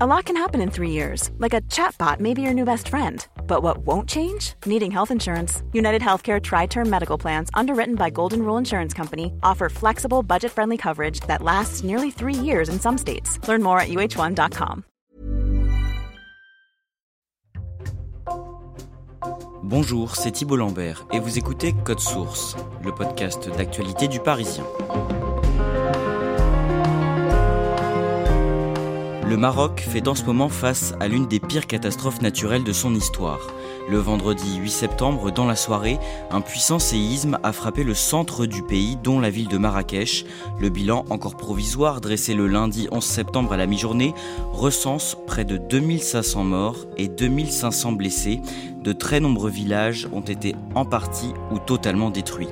A lot can happen in three years. Like a chatbot may be your new best friend. But what won't change? Needing health insurance. United Healthcare Tri-Term Medical Plans, underwritten by Golden Rule Insurance Company, offer flexible, budget-friendly coverage that lasts nearly three years in some states. Learn more at uh1.com. Bonjour, c'est Thibault Lambert et vous écoutez Code Source, le podcast d'actualité du Parisien. Le Maroc fait en ce moment face à l'une des pires catastrophes naturelles de son histoire. Le vendredi 8 septembre, dans la soirée, un puissant séisme a frappé le centre du pays, dont la ville de Marrakech. Le bilan, encore provisoire, dressé le lundi 11 septembre à la mi-journée, recense près de 2500 morts et 2500 blessés. De très nombreux villages ont été en partie ou totalement détruits.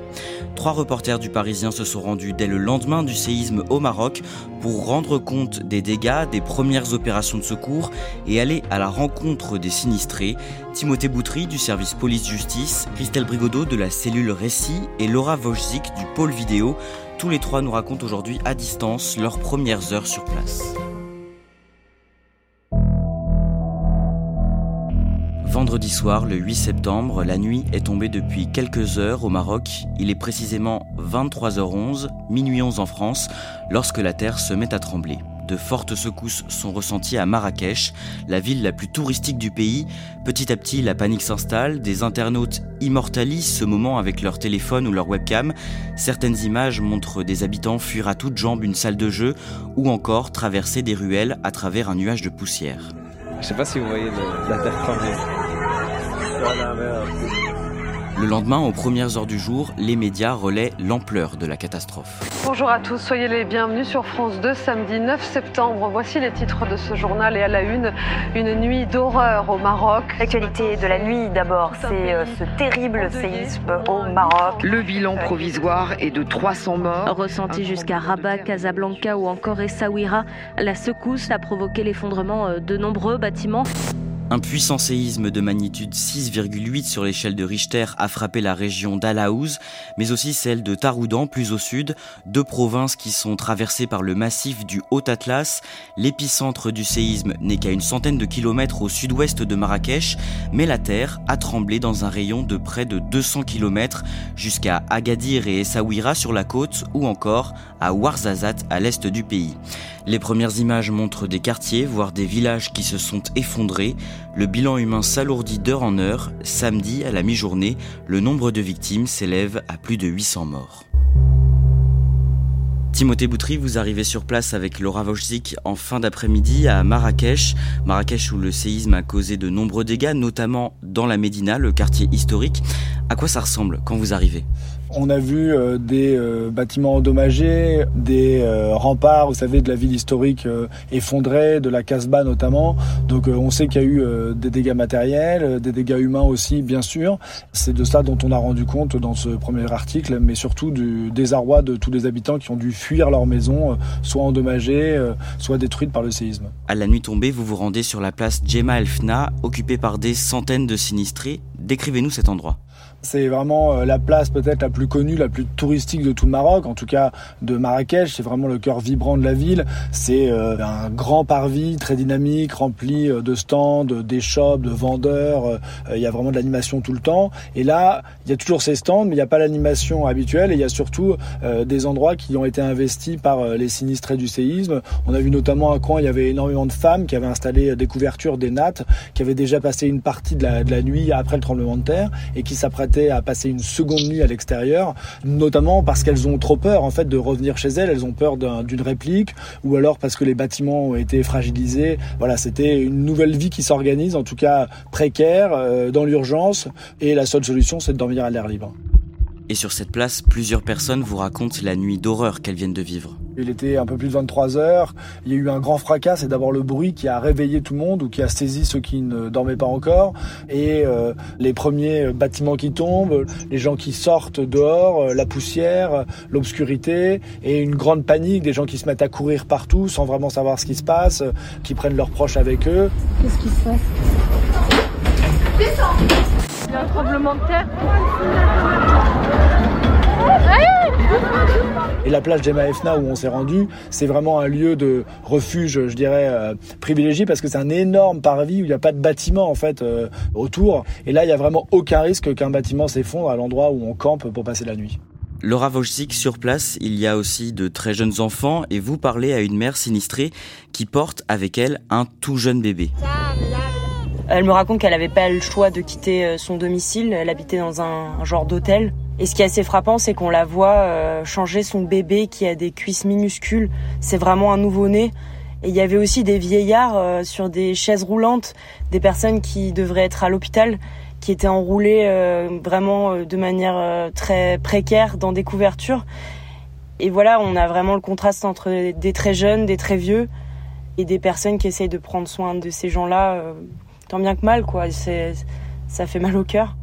Trois reporters du Parisien se sont rendus dès le lendemain du séisme au Maroc pour rendre compte des dégâts, des premières opérations de secours et aller à la rencontre des sinistrés. Timothée Boutry du service police-justice, Christelle Brigodeau de la cellule Récit et Laura Wojcik du pôle vidéo. Tous les trois nous racontent aujourd'hui à distance leurs premières heures sur place. Vendredi soir, le 8 septembre, la nuit est tombée depuis quelques heures au Maroc. Il est précisément 23h11, minuit 11 en France, lorsque la terre se met à trembler. De fortes secousses sont ressenties à Marrakech, la ville la plus touristique du pays. Petit à petit, la panique s'installe, des internautes immortalisent ce moment avec leur téléphone ou leur webcam. Certaines images montrent des habitants fuir à toutes jambes une salle de jeu ou encore traverser des ruelles à travers un nuage de poussière. Je sais pas si vous voyez la terre trembler. Le lendemain, aux premières heures du jour, les médias relaient l'ampleur de la catastrophe. Bonjour à tous, soyez les bienvenus sur France 2, samedi 9 septembre. Voici les titres de ce journal et à la une, une nuit d'horreur au Maroc. L'actualité de la nuit d'abord, c'est euh, ce terrible séisme au Maroc. Le bilan provisoire est de 300 morts. Ressenti jusqu'à Rabat, Casablanca ou encore Essaouira, la secousse a provoqué l'effondrement euh, de nombreux bâtiments. Un puissant séisme de magnitude 6,8 sur l'échelle de Richter a frappé la région d'Alaouz, mais aussi celle de Taroudan, plus au sud, deux provinces qui sont traversées par le massif du Haut-Atlas. L'épicentre du séisme n'est qu'à une centaine de kilomètres au sud-ouest de Marrakech, mais la terre a tremblé dans un rayon de près de 200 kilomètres jusqu'à Agadir et Essaouira sur la côte ou encore à Ouarzazate à l'est du pays. Les premières images montrent des quartiers, voire des villages qui se sont effondrés. Le bilan humain s'alourdit d'heure en heure. Samedi, à la mi-journée, le nombre de victimes s'élève à plus de 800 morts. Timothée Boutry, vous arrivez sur place avec Laura Wojcik en fin d'après-midi à Marrakech. Marrakech où le séisme a causé de nombreux dégâts, notamment dans la Médina, le quartier historique. À quoi ça ressemble quand vous arrivez? On a vu euh, des euh, bâtiments endommagés, des euh, remparts, vous savez, de la ville historique effondrés, de la Casbah notamment. Donc on sait qu'il y a eu des dégâts matériels, des dégâts humains aussi, bien sûr. C'est de ça dont on a rendu compte dans ce premier article, mais surtout du désarroi de tous les habitants qui ont dû fuir leur maison, soit endommagées, soit détruites par le séisme. À la nuit tombée, vous vous rendez sur la place Djema El Fna, occupée par des centaines de sinistrés. Décrivez-nous cet endroit. C'est vraiment euh, la place peut-être la plus connue, la plus touristique de tout le Maroc, en tout cas de Marrakech. C'est vraiment le cœur vibrant de la ville. C'est euh, un grand parvis très dynamique, rempli euh, de stands, shops, de vendeurs. Il y a vraiment de l'animation tout le temps. Et là, il y a toujours ces stands, mais il n'y a pas l'animation habituelle. Et il y a surtout des endroits qui ont été investis par les sinistrés du séisme. On a vu notamment un coin, il y avait énormément de femmes qui avaient installé des couvertures, des nattes, qui avaient déjà passé une partie de la, de la nuit après le tremblement de terre et qui s'apprêtaient à passer une seconde nuit à l'extérieur, notamment parce qu'elles ont trop peur en fait de revenir chez elles, elles ont peur d'une réplique, ou alors parce que les bâtiments ont été fragilisés. Voilà, c'était une nouvelle vie qui s'organise, en tout cas précaire, euh, dans l'urgence, et la seule solution c'est de dormir à l'air libre. Et sur cette place, plusieurs personnes vous racontent la nuit d'horreur qu'elles viennent de vivre. Il était un peu plus de 23 heures. Il y a eu un grand fracas. C'est d'abord le bruit qui a réveillé tout le monde ou qui a saisi ceux qui ne dormaient pas encore. Et euh, les premiers bâtiments qui tombent, les gens qui sortent dehors, euh, la poussière, l'obscurité et une grande panique des gens qui se mettent à courir partout sans vraiment savoir ce qui se passe, euh, qui prennent leurs proches avec eux. Qu'est-ce qui se passe? Il y a un tremblement de terre. Et la plage d'Emma Efna où on s'est rendu, c'est vraiment un lieu de refuge, je dirais, euh, privilégié parce que c'est un énorme parvis où il n'y a pas de bâtiment en fait euh, autour. Et là, il n'y a vraiment aucun risque qu'un bâtiment s'effondre à l'endroit où on campe pour passer la nuit. Laura Wojcik, sur place, il y a aussi de très jeunes enfants et vous parlez à une mère sinistrée qui porte avec elle un tout jeune bébé. Elle me raconte qu'elle n'avait pas le choix de quitter euh, son domicile, elle habitait dans un genre d'hôtel. Et ce qui est assez frappant, c'est qu'on la voit euh, changer son bébé qui a des cuisses minuscules. C'est vraiment un nouveau-né. Et il y avait aussi des vieillards euh, sur des chaises roulantes, des personnes qui devraient être à l'hôpital, qui étaient enroulées vraiment de manière très précaire dans des couvertures. Et voilà, on a vraiment le contraste entre des très jeunes, des très vieux, et des personnes qui essayent de prendre soin de ces gens-là tant bien que mal, quoi. Ça fait mal au cœur.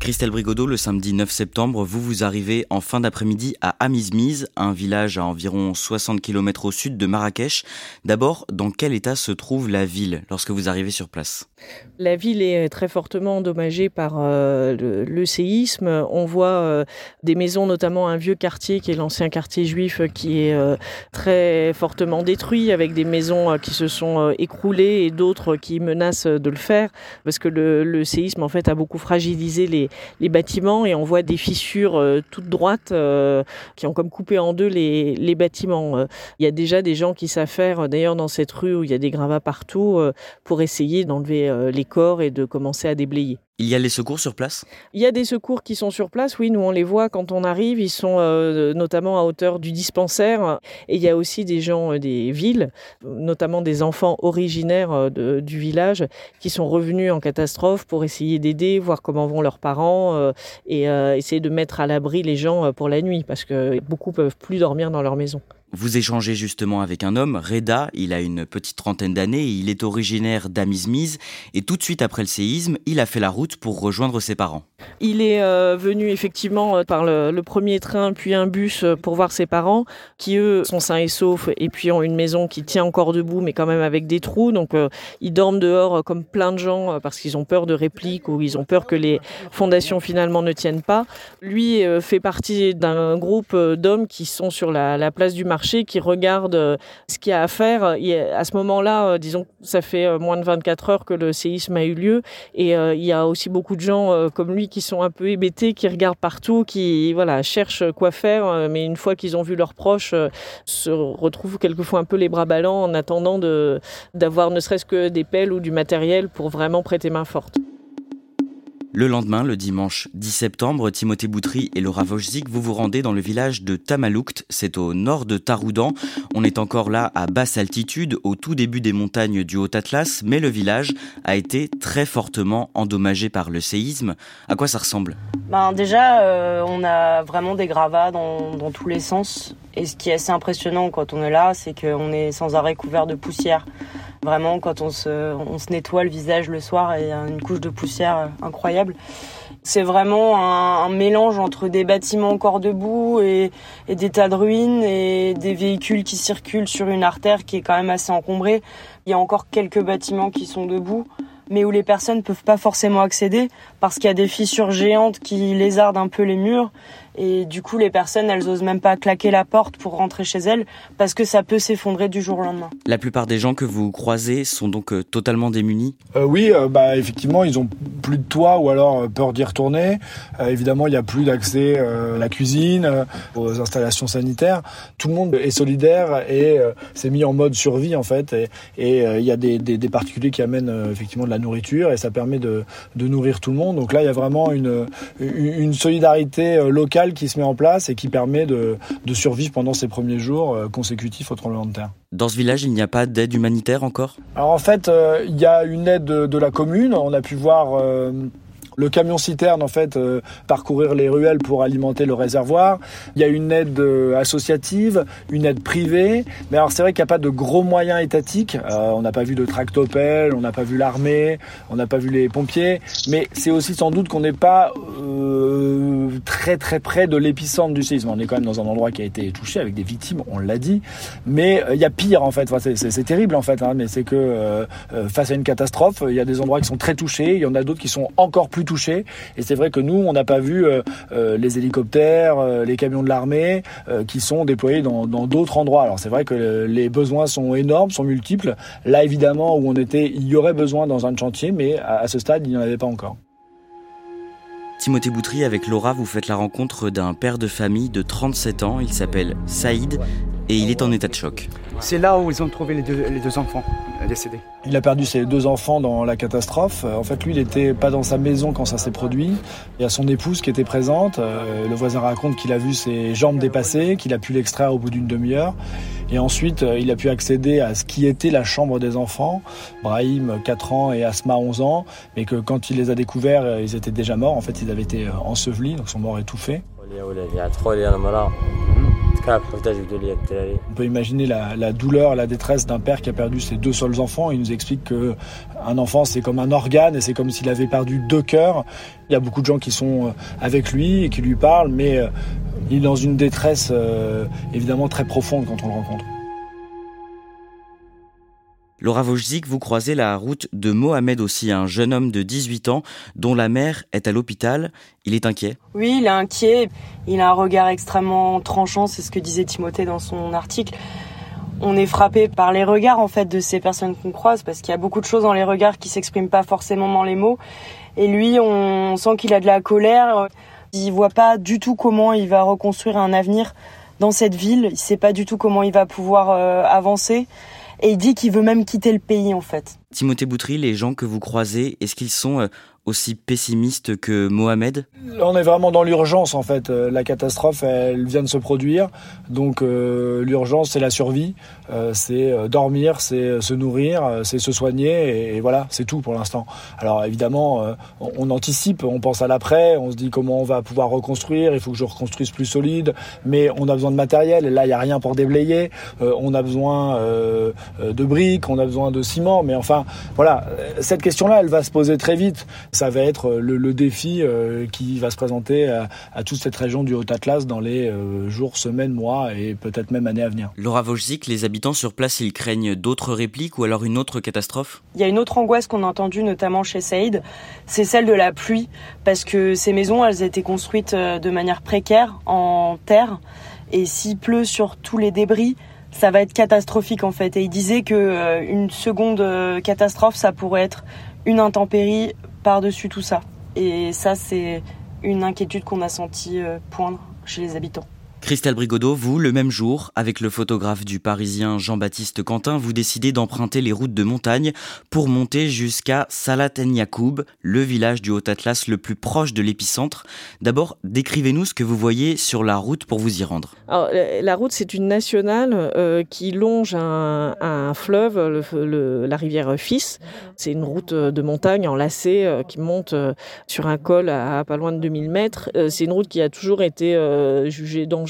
Christelle Brigodeau, le samedi 9 septembre, vous vous arrivez en fin d'après-midi à Amizmiz, un village à environ 60 km au sud de Marrakech. D'abord, dans quel état se trouve la ville lorsque vous arrivez sur place? La ville est très fortement endommagée par euh, le, séisme. On voit euh, des maisons, notamment un vieux quartier qui est l'ancien quartier juif, qui est euh, très fortement détruit, avec des maisons qui se sont écroulées et d'autres qui menacent de le faire, parce que le, le séisme en fait a beaucoup fragilisé les les bâtiments et on voit des fissures euh, toutes droites euh, qui ont comme coupé en deux les, les bâtiments. Euh, il y a déjà des gens qui s'affairent, d'ailleurs dans cette rue où il y a des gravats partout, pour essayer d'enlever les corps et de commencer à déblayer. Il y a les secours sur place? Il y a des secours qui sont sur place, oui, nous on les voit quand on arrive, ils sont euh, notamment à hauteur du dispensaire. Et il y a aussi des gens euh, des villes, notamment des enfants originaires euh, du village, qui sont revenus en catastrophe pour essayer d'aider, voir comment vont leurs parents et essayer de mettre à l'abri les gens pour la nuit, parce que beaucoup peuvent plus dormir dans leur maison. Vous échangez justement avec un homme, Reda, il a une petite trentaine d'années, il est originaire d'Amizmiz et tout de suite après le séisme, il a fait la route pour rejoindre ses parents. Il est euh, venu effectivement euh, par le, premier train puis un bus euh, pour voir ses parents qui eux sont sains et saufs et puis ont une maison qui tient encore debout mais quand même avec des trous donc ils dorment dehors comme plein de gens parce qu'ils ont peur de répliques ou ils ont peur que les fondations finalement ne tiennent pas. Lui fait partie d'un groupe d'hommes qui sont sur la place du marché qui regarde euh, ce qu'il y a à faire. à ce moment-là, euh, disons, ça fait euh, moins de 24 heures que le séisme a eu lieu et il y a aussi beaucoup de gens comme lui qui sont un peu hébétés, qui regardent partout, qui voilà cherchent quoi faire, mais une fois qu'ils ont vu leurs proches, se retrouvent quelquefois un peu les bras ballants en attendant d'avoir ne serait-ce que des pelles ou du matériel pour vraiment prêter main forte. Le lendemain, le dimanche 10 septembre, Timothée Boutry et Laura Wojcik, vous vous rendez dans le village de Tamaloukt, c'est au nord de Taroudan. On est encore là à basse altitude, au tout début des montagnes du Haut-Atlas, mais le village a été très fortement endommagé par le séisme. À quoi ça ressemble? Ben Déjà, euh, on a vraiment des gravats dans tous les sens. Et ce qui est assez impressionnant quand on est là, c'est qu'on est sans arrêt couvert de poussière. Vraiment, quand on se, nettoie le visage le soir, il y a une couche de poussière incroyable. C'est vraiment un, un, mélange entre des bâtiments encore debout et, et, des tas de ruines et des véhicules qui circulent sur une artère qui est quand même assez encombrée. Il y a encore quelques bâtiments qui sont debout, mais où les personnes ne peuvent pas forcément accéder parce qu'il y a des fissures géantes qui lézardent un peu les murs et du coup les personnes elles osent même pas claquer la porte pour rentrer chez elles parce que ça peut s'effondrer du jour au lendemain. La plupart des gens que vous croisez sont donc euh, totalement démunis euh, Oui, euh, bah effectivement ils ont plus de toit ou alors peur d'y retourner. Euh, évidemment il n'y a plus d'accès euh, à la cuisine, aux installations sanitaires. Tout le monde est solidaire et s'est mis en mode survie en fait et, et il y a des, des, des, particuliers qui amènent effectivement de la nourriture et ça permet de, de nourrir tout le monde. Donc là il y a vraiment une, une solidarité locale qui se met en place et qui permet de, de survivre pendant ces premiers jours euh, consécutifs au tremblement de terre. Dans ce village, il n'y a pas d'aide humanitaire encore? Alors en fait, euh, il y a une aide de, de, la commune. On a pu voir... Euh, le camion citerne en fait parcourir les ruelles pour alimenter le réservoir. Il y a une aide associative, une aide privée, mais alors c'est vrai qu'il n'y a pas de gros moyens étatiques. on n'a pas vu de tractopelle, on n'a pas vu l'armée, on n'a pas vu les pompiers, mais c'est aussi sans doute qu'on n'est pas très très près de l'épicentre du séisme. On est quand même dans un endroit qui a été touché avec des victimes, on l'a dit, mais il y a pire en fait. C'est terrible en fait, hein, mais c'est que euh, euh, face à une catastrophe, il y a des endroits qui sont très touchés, il y en a d'autres qui sont encore plus touchés. Et c'est vrai que nous, on n'a pas vu euh, les hélicoptères, les camions de l'armée qui sont déployés dans d'autres endroits. Alors c'est vrai que les besoins sont énormes, sont multiples. Là, évidemment, où on était, il y aurait besoin dans un chantier, mais à, ce stade, il n'y en avait pas encore. Timothée Boutry, avec Laura, vous faites la rencontre d'un père de famille de 37 ans. Il s'appelle Saïd et il est en état de choc. C'est là où ils ont trouvé les deux, les deux enfants euh, décédés. Il a perdu ses deux enfants dans la catastrophe. En fait, lui, il n'était pas dans sa maison quand ça s'est produit. Il y a son épouse qui était présente. Euh, le voisin raconte qu'il a vu ses jambes dépasser, qu'il a pu l'extraire au bout d'une demi-heure. Et ensuite, euh, il a pu accéder à ce qui était la chambre des enfants. Brahim, 4 ans, et Asma, 11 ans. Mais que quand il les a découverts, ils étaient déjà morts. En fait, ils avaient été ensevelis, donc sont morts étouffés. On peut imaginer la, douleur, la détresse d'un père qui a perdu ses deux seuls enfants. Il nous explique que un enfant c'est comme un organe et c'est comme s'il avait perdu deux cœurs. Il y a beaucoup de gens qui sont euh, avec lui et qui lui parlent, mais euh, il est dans une détresse euh, évidemment très profonde quand on le rencontre. Laura Wojcik, vous croisez la route de Mohamed aussi, un jeune homme de 18 ans dont la mère est à l'hôpital. Il est inquiet Oui, il est inquiet. Il a un regard extrêmement tranchant, c'est ce que disait Timothée dans son article. On est frappé par les regards en fait de ces personnes qu'on croise parce qu'il y a beaucoup de choses dans les regards qui s'expriment pas forcément dans les mots. Et lui, on sent qu'il a de la colère. Il voit pas du tout comment il va reconstruire un avenir dans cette ville. Il sait pas du tout comment il va pouvoir euh, avancer et il dit qu'il veut même quitter le pays en fait. Timothée Boutry, les gens que vous croisez, est-ce qu'ils sont euh, aussi pessimiste que Mohamed? On est vraiment dans l'urgence en fait. Euh, la catastrophe, elle vient de se produire. Donc euh, l'urgence, c'est la survie, euh, c'est dormir, c'est se nourrir, c'est se soigner et, voilà, c'est tout pour l'instant. Alors évidemment, on, anticipe, on pense à l'après, on se dit comment on va pouvoir reconstruire, il faut que je reconstruise plus solide, mais on a besoin de matériel et là, il n'y a rien pour déblayer. on a besoin de briques, on a besoin de ciment, mais enfin, voilà, cette question-là, elle va se poser très vite ça va être euh, le, défi euh, qui va se présenter à, toute cette région du Haut-Atlas dans les euh, jours, semaines, mois et peut-être même années à venir. Laura Wojcik, les habitants sur place, ils craignent d'autres répliques ou alors une autre catastrophe? Il y a une autre angoisse qu'on a entendue notamment chez Saïd, c'est celle de la pluie, parce que ces maisons, elles étaient construites de manière précaire, en terre, et s'il pleut sur tous les débris, ça va être catastrophique en fait. Et il disait que une seconde catastrophe, ça pourrait être une intempérie par-dessus tout ça. Et ça, c'est une inquiétude qu'on a senti euh, poindre chez les habitants. Christelle Brigodeau, vous, le même jour, avec le photographe du Parisien Jean-Baptiste Quentin, vous décidez d'emprunter les routes de montagne pour monter jusqu'à Salat en Yacoub, le village du Haut-Atlas le plus proche de l'épicentre. D'abord, décrivez-nous ce que vous voyez sur la route pour vous y rendre. la route, c'est une nationale euh, qui longe un, fleuve, la rivière Fils. C'est une route de montagne enlacée euh, qui monte euh, sur un col à, à, pas loin de 2000 mètres. c'est une route qui a toujours été jugée dangereuse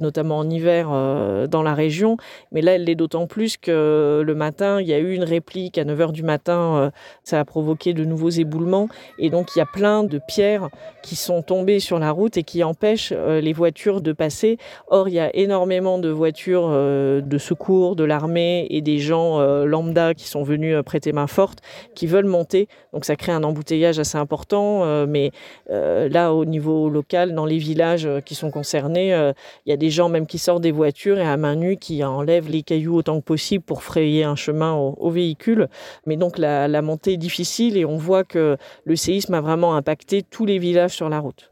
notamment en hiver euh, dans la région. Mais là, elle l'est d'autant plus que le matin, il y a eu une réplique à 9h du matin. Euh, ça a provoqué de nouveaux éboulements. Et donc, il y a plein de pierres qui sont tombées sur la route et qui empêchent euh, les voitures de passer. Or, il y a énormément de voitures de secours, de l'armée et des gens lambda qui sont venus prêter main forte, qui veulent monter. Donc, ça crée un embouteillage assez important. mais là, au niveau local, dans les villages qui sont concernés, euh, il y a des gens même qui sortent des voitures et à main nue qui enlèvent les cailloux autant que possible pour frayer un chemin au, véhicule. Mais donc la, la montée est difficile et on voit que le séisme a vraiment impacté tous les villages sur la route.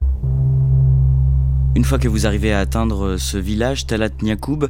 Une fois que vous arrivez à atteindre ce village, Talat Niakoub,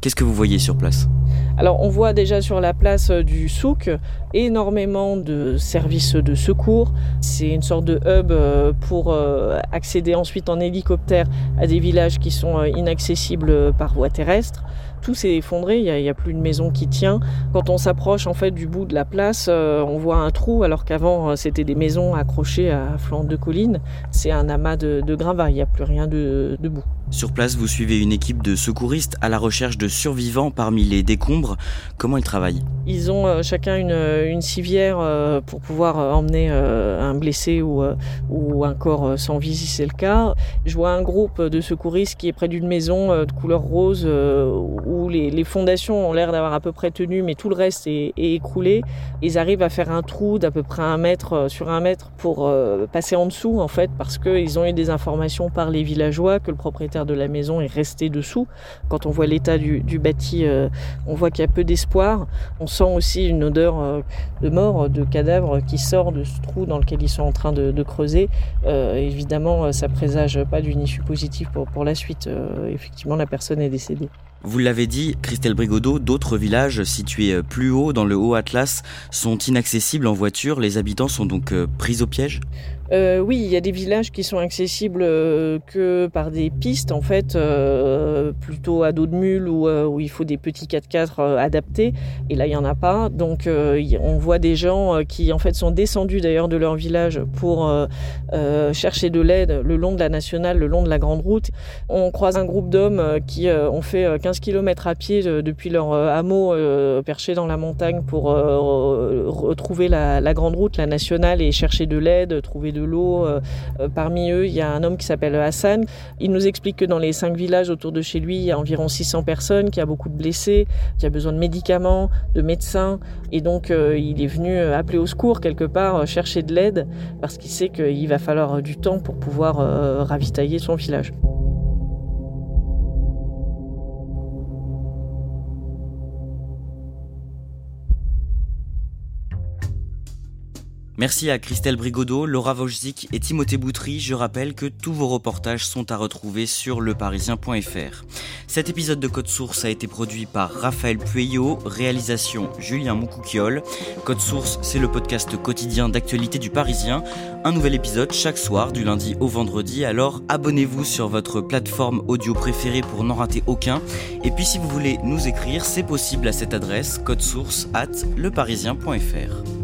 qu'est-ce que vous voyez sur place? Alors on voit déjà sur la place du souk énormément de services de secours. C'est une sorte de hub euh, pour euh, accéder ensuite en hélicoptère à des villages qui sont euh, inaccessibles par voie terrestre. tout s'est effondré, il n'y a, plus une maison qui tient. Quand on s'approche en fait du bout de la place, on voit un trou alors qu'avant c'était des maisons accrochées à flanc de colline. C'est un amas de, de gravats, il n'y a plus rien de, debout. Sur place, vous suivez une équipe de secouristes à la recherche de survivants parmi les décombres. Comment ils travaillent Ils ont euh, chacun une, une, civière euh, pour pouvoir euh, emmener un blessé ou, un corps sans vie si c'est le cas. Je vois un groupe de secouristes qui est près d'une maison de couleur rose où les, fondations ont l'air d'avoir à peu près tenu, mais tout le reste est, écroulé. Ils arrivent à faire un trou d'à peu près un mètre sur un mètre pour passer en dessous en fait parce qu'ils ont eu des informations par les villageois que le propriétaire de la maison est resté dessous. Quand on voit l'état du, bâti, euh, on voit qu'il y a peu d'espoir. On sent aussi une odeur euh, de mort, de cadavre qui sort de ce trou dans lequel ils sont en train de, creuser. Euh, évidemment, ça présage pas d'une issue positive pour, pour la suite. effectivement, la personne est décédée. Vous l'avez dit, Christelle Brigodeau, d'autres villages situés plus haut dans le Haut Atlas sont inaccessibles en voiture. Les habitants sont donc pris au piège? Euh, oui, il y a des villages qui sont accessibles euh, que par des pistes, en fait, euh, plutôt à dos de mule où il faut des petits 4x4 adaptés. Et là, il n'y en a pas. Donc, on voit des gens qui, en fait, sont descendus d'ailleurs de leur village pour chercher de l'aide le long de la nationale, le long de la grande route. On croise un groupe d'hommes qui ont fait 15 km à pied depuis leur hameau perché dans la montagne pour retrouver la, la grande route, la nationale, et chercher de l'aide, trouver de Euh, euh, parmi eux, il y a un homme qui s'appelle Hassan. Il nous explique que dans les cinq villages autour de chez lui, il y a environ 600 personnes, qu'il y a beaucoup de blessés, qu'il y a besoin de médicaments, de médecins. Et donc, euh, il est venu appeler au secours quelque part, chercher de l'aide, parce qu'il sait qu'il va falloir du temps pour pouvoir ravitailler son village. Merci à Christelle Brigodeau, Laura Wojcik et Timothée Boutry. Je rappelle que tous vos reportages sont à retrouver sur leparisien.fr. Cet épisode de Code Source a été produit par Raphaël Pueyo, réalisation Julien Moukoukiol. Code Source, c'est le podcast quotidien d'actualité du Parisien. Un nouvel épisode chaque soir du lundi au vendredi. Alors abonnez-vous sur votre plateforme audio préférée pour n'en rater aucun. Et puis si vous voulez nous écrire, c'est possible à cette adresse code source at leparisien.fr.